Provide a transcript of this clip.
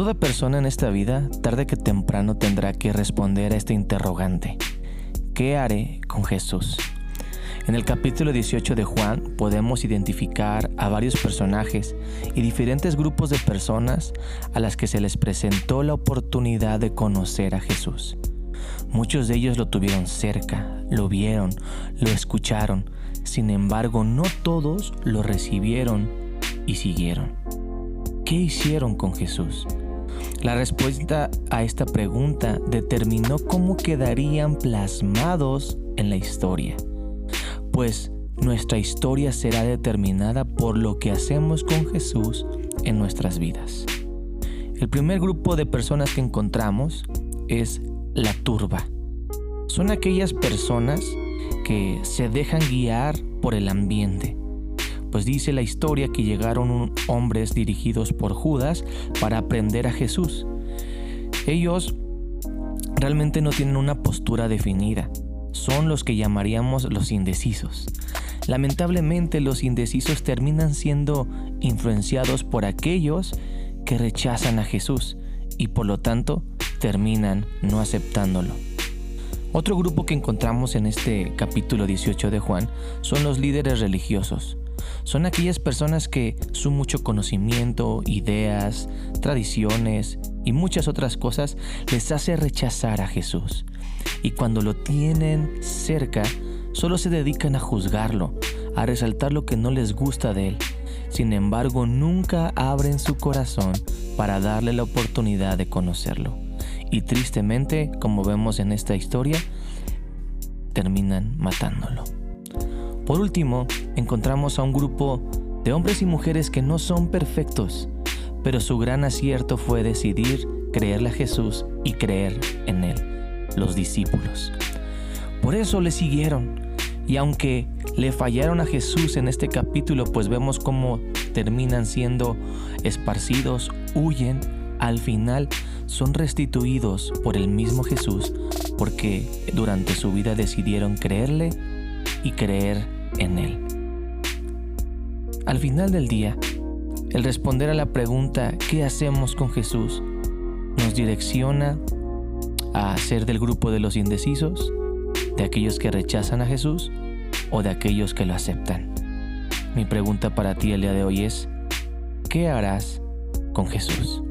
Toda persona en esta vida, tarde que temprano, tendrá que responder a este interrogante. ¿Qué haré con Jesús? En el capítulo 18 de Juan podemos identificar a varios personajes y diferentes grupos de personas a las que se les presentó la oportunidad de conocer a Jesús. Muchos de ellos lo tuvieron cerca, lo vieron, lo escucharon, sin embargo no todos lo recibieron y siguieron. ¿Qué hicieron con Jesús? La respuesta a esta pregunta determinó cómo quedarían plasmados en la historia, pues nuestra historia será determinada por lo que hacemos con Jesús en nuestras vidas. El primer grupo de personas que encontramos es la turba. Son aquellas personas que se dejan guiar por el ambiente. Pues dice la historia que llegaron hombres dirigidos por Judas para aprender a Jesús. Ellos realmente no tienen una postura definida. Son los que llamaríamos los indecisos. Lamentablemente los indecisos terminan siendo influenciados por aquellos que rechazan a Jesús y por lo tanto terminan no aceptándolo. Otro grupo que encontramos en este capítulo 18 de Juan son los líderes religiosos. Son aquellas personas que su mucho conocimiento, ideas, tradiciones y muchas otras cosas les hace rechazar a Jesús. Y cuando lo tienen cerca, solo se dedican a juzgarlo, a resaltar lo que no les gusta de él. Sin embargo, nunca abren su corazón para darle la oportunidad de conocerlo y tristemente, como vemos en esta historia, terminan matándolo. Por último, encontramos a un grupo de hombres y mujeres que no son perfectos, pero su gran acierto fue decidir creerle a Jesús y creer en Él, los discípulos. Por eso le siguieron, y aunque le fallaron a Jesús en este capítulo, pues vemos cómo terminan siendo esparcidos, huyen, al final son restituidos por el mismo Jesús porque durante su vida decidieron creerle y creer en Él. Al final del día, el responder a la pregunta ¿qué hacemos con Jesús? nos direcciona a ser del grupo de los indecisos, de aquellos que rechazan a Jesús o de aquellos que lo aceptan. Mi pregunta para ti el día de hoy es, ¿qué harás con Jesús?